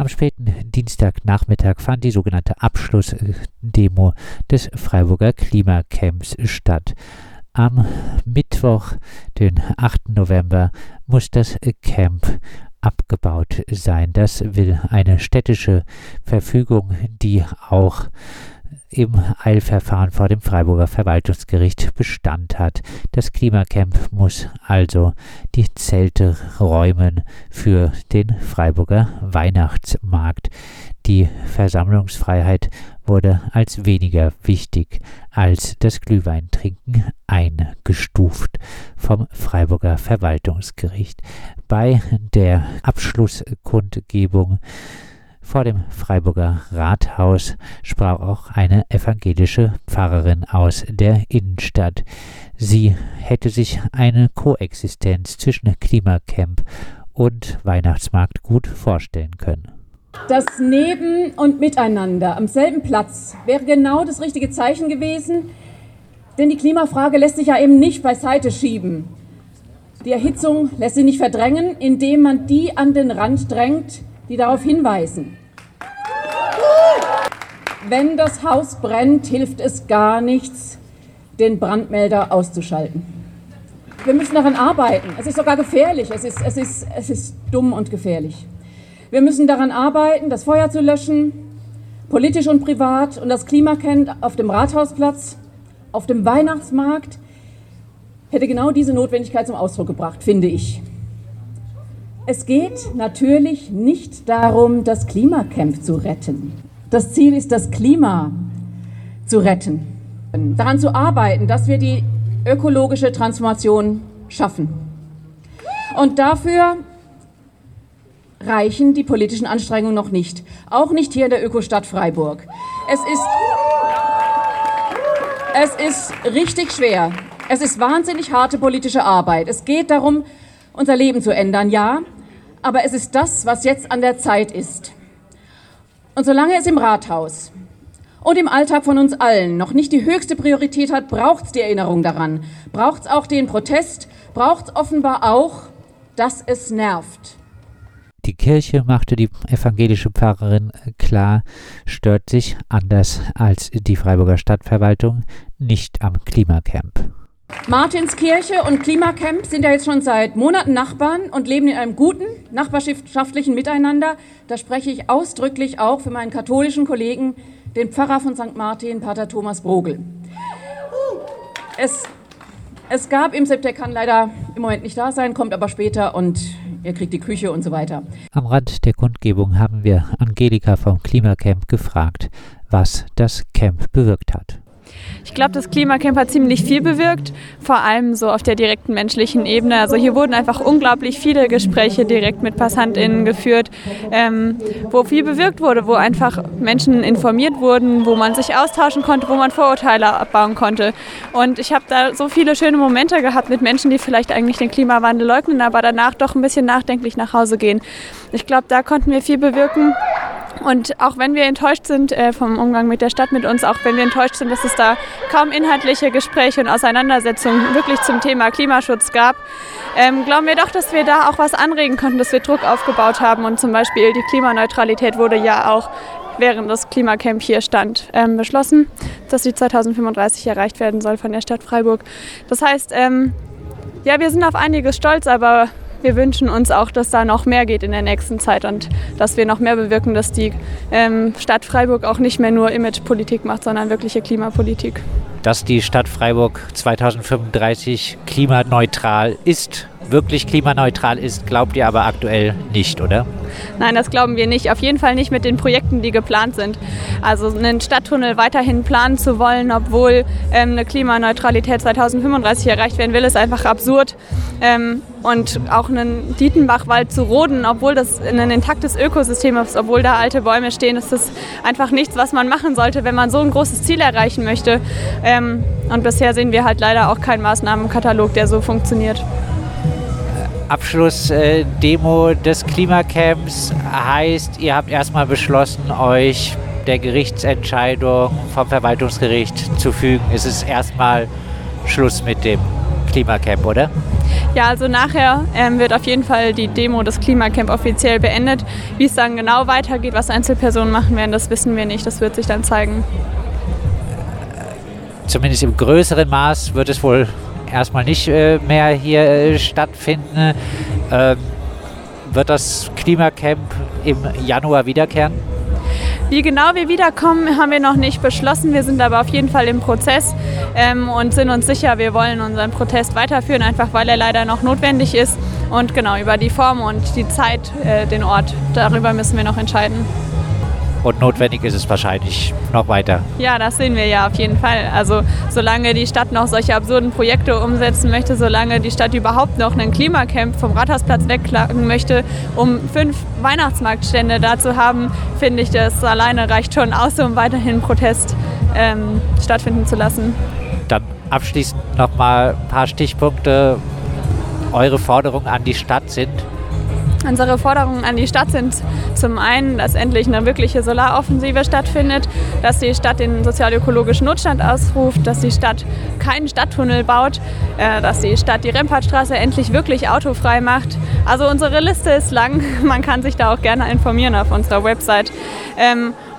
Am späten Dienstagnachmittag fand die sogenannte Abschlussdemo des Freiburger Klimacamps statt. Am Mittwoch, den 8. November, muss das Camp abgebaut sein. Das will eine städtische Verfügung, die auch im Eilverfahren vor dem Freiburger Verwaltungsgericht Bestand hat. Das Klimacamp muss also die Zelte räumen für den Freiburger Weihnachtsmarkt. Die Versammlungsfreiheit wurde als weniger wichtig als das Glühweintrinken eingestuft vom Freiburger Verwaltungsgericht. Bei der Abschlusskundgebung vor dem Freiburger Rathaus sprach auch eine evangelische Pfarrerin aus der Innenstadt. Sie hätte sich eine Koexistenz zwischen Klimacamp und Weihnachtsmarkt gut vorstellen können. Das Neben- und Miteinander am selben Platz wäre genau das richtige Zeichen gewesen, denn die Klimafrage lässt sich ja eben nicht beiseite schieben. Die Erhitzung lässt sich nicht verdrängen, indem man die an den Rand drängt, die darauf hinweisen. Wenn das Haus brennt, hilft es gar nichts, den Brandmelder auszuschalten. Wir müssen daran arbeiten. Es ist sogar gefährlich. Es ist, es ist, es ist dumm und gefährlich. Wir müssen daran arbeiten, das Feuer zu löschen, politisch und privat. Und das Klimacamp auf dem Rathausplatz, auf dem Weihnachtsmarkt hätte genau diese Notwendigkeit zum Ausdruck gebracht, finde ich. Es geht natürlich nicht darum, das Klimacamp zu retten. Das Ziel ist, das Klima zu retten. Daran zu arbeiten, dass wir die ökologische Transformation schaffen. Und dafür reichen die politischen Anstrengungen noch nicht. Auch nicht hier in der Ökostadt Freiburg. Es ist, es ist richtig schwer. Es ist wahnsinnig harte politische Arbeit. Es geht darum, unser Leben zu ändern, ja, aber es ist das, was jetzt an der Zeit ist. Und solange es im Rathaus und im Alltag von uns allen noch nicht die höchste Priorität hat, braucht es die Erinnerung daran, braucht es auch den Protest, braucht es offenbar auch, dass es nervt. Die Kirche, machte die evangelische Pfarrerin klar, stört sich anders als die Freiburger Stadtverwaltung nicht am Klimacamp. Martinskirche und Klimacamp sind ja jetzt schon seit Monaten Nachbarn und leben in einem guten nachbarschaftlichen Miteinander. Da spreche ich ausdrücklich auch für meinen katholischen Kollegen, den Pfarrer von St. Martin, Pater Thomas Brogel. Es, es gab im Sepp, der kann leider im Moment nicht da sein, kommt aber später und er kriegt die Küche und so weiter. Am Rand der Kundgebung haben wir Angelika vom Klimacamp gefragt, was das Camp bewirkt hat. Ich glaube, das Klimacamp hat ziemlich viel bewirkt, vor allem so auf der direkten menschlichen Ebene. Also hier wurden einfach unglaublich viele Gespräche direkt mit PassantInnen geführt, ähm, wo viel bewirkt wurde, wo einfach Menschen informiert wurden, wo man sich austauschen konnte, wo man Vorurteile abbauen konnte. Und ich habe da so viele schöne Momente gehabt mit Menschen, die vielleicht eigentlich den Klimawandel leugnen, aber danach doch ein bisschen nachdenklich nach Hause gehen. Ich glaube, da konnten wir viel bewirken. Und auch wenn wir enttäuscht sind äh, vom Umgang mit der Stadt, mit uns, auch wenn wir enttäuscht sind, dass es da kaum inhaltliche Gespräche und Auseinandersetzungen wirklich zum Thema Klimaschutz gab, ähm, glauben wir doch, dass wir da auch was anregen konnten, dass wir Druck aufgebaut haben. Und zum Beispiel die Klimaneutralität wurde ja auch während das Klimacamp hier stand, ähm, beschlossen, dass sie 2035 erreicht werden soll von der Stadt Freiburg. Das heißt, ähm, ja, wir sind auf einiges stolz, aber wir wünschen uns auch, dass da noch mehr geht in der nächsten Zeit und dass wir noch mehr bewirken, dass die ähm, Stadt Freiburg auch nicht mehr nur Imagepolitik macht, sondern wirkliche Klimapolitik. Dass die Stadt Freiburg 2035 klimaneutral ist, wirklich klimaneutral ist, glaubt ihr aber aktuell nicht, oder? Nein, das glauben wir nicht. Auf jeden Fall nicht mit den Projekten, die geplant sind. Also einen Stadttunnel weiterhin planen zu wollen, obwohl ähm, eine Klimaneutralität 2035 erreicht werden will, ist einfach absurd. Ähm, und auch einen Dietenbachwald zu roden, obwohl das ein intaktes Ökosystem ist, obwohl da alte Bäume stehen, ist das einfach nichts, was man machen sollte, wenn man so ein großes Ziel erreichen möchte. Ähm, und bisher sehen wir halt leider auch keinen Maßnahmenkatalog, der so funktioniert. Abschlussdemo des Klimacamps heißt, ihr habt erstmal beschlossen, euch der Gerichtsentscheidung vom Verwaltungsgericht zu fügen. Es ist erstmal Schluss mit dem Klimacamp, oder? Ja, also nachher ähm, wird auf jeden Fall die Demo des Klimacamp offiziell beendet. Wie es dann genau weitergeht, was Einzelpersonen machen werden, das wissen wir nicht. Das wird sich dann zeigen. Zumindest im größeren Maß wird es wohl erstmal nicht äh, mehr hier äh, stattfinden. Ähm, wird das Klimacamp im Januar wiederkehren? Wie genau wir wiederkommen, haben wir noch nicht beschlossen. Wir sind aber auf jeden Fall im Prozess ähm, und sind uns sicher, wir wollen unseren Protest weiterführen, einfach weil er leider noch notwendig ist. Und genau über die Form und die Zeit, äh, den Ort, darüber müssen wir noch entscheiden. Und notwendig ist es wahrscheinlich noch weiter. Ja, das sehen wir ja auf jeden Fall. Also solange die Stadt noch solche absurden Projekte umsetzen möchte, solange die Stadt überhaupt noch einen Klimacamp vom Rathausplatz wegklagen möchte, um fünf Weihnachtsmarktstände da zu haben, finde ich, das alleine reicht schon aus, um weiterhin Protest ähm, stattfinden zu lassen. Dann abschließend noch mal ein paar Stichpunkte. Eure Forderungen an die Stadt sind? Unsere Forderungen an die Stadt sind zum einen, dass endlich eine wirkliche Solaroffensive stattfindet, dass die Stadt den sozialökologischen Notstand ausruft, dass die Stadt keinen Stadttunnel baut, äh, dass die Stadt die Rempartstraße endlich wirklich autofrei macht. Also unsere Liste ist lang, man kann sich da auch gerne informieren auf unserer Website.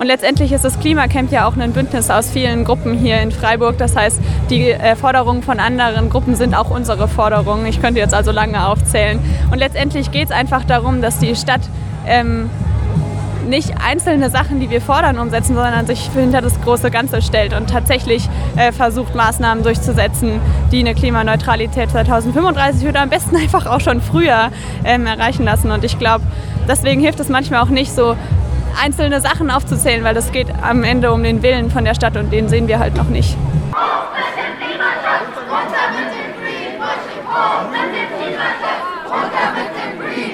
Und letztendlich ist das Klimacamp ja auch ein Bündnis aus vielen Gruppen hier in Freiburg. Das heißt, die äh, Forderungen von anderen Gruppen sind auch unsere Forderungen. Ich könnte jetzt also lange aufzählen. Und letztendlich geht es einfach darum, dass die Stadt ähm, nicht einzelne Sachen, die wir fordern, umsetzen, sondern sich hinter das große Ganze stellt und tatsächlich äh, versucht, Maßnahmen durchzusetzen, die eine Klimaneutralität 2035 oder am besten einfach auch schon früher ähm, erreichen lassen. Und ich glaube, deswegen hilft es manchmal auch nicht so, einzelne Sachen aufzuzählen, weil das geht am Ende um den Willen von der Stadt und den sehen wir halt noch nicht.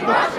Greenwashing!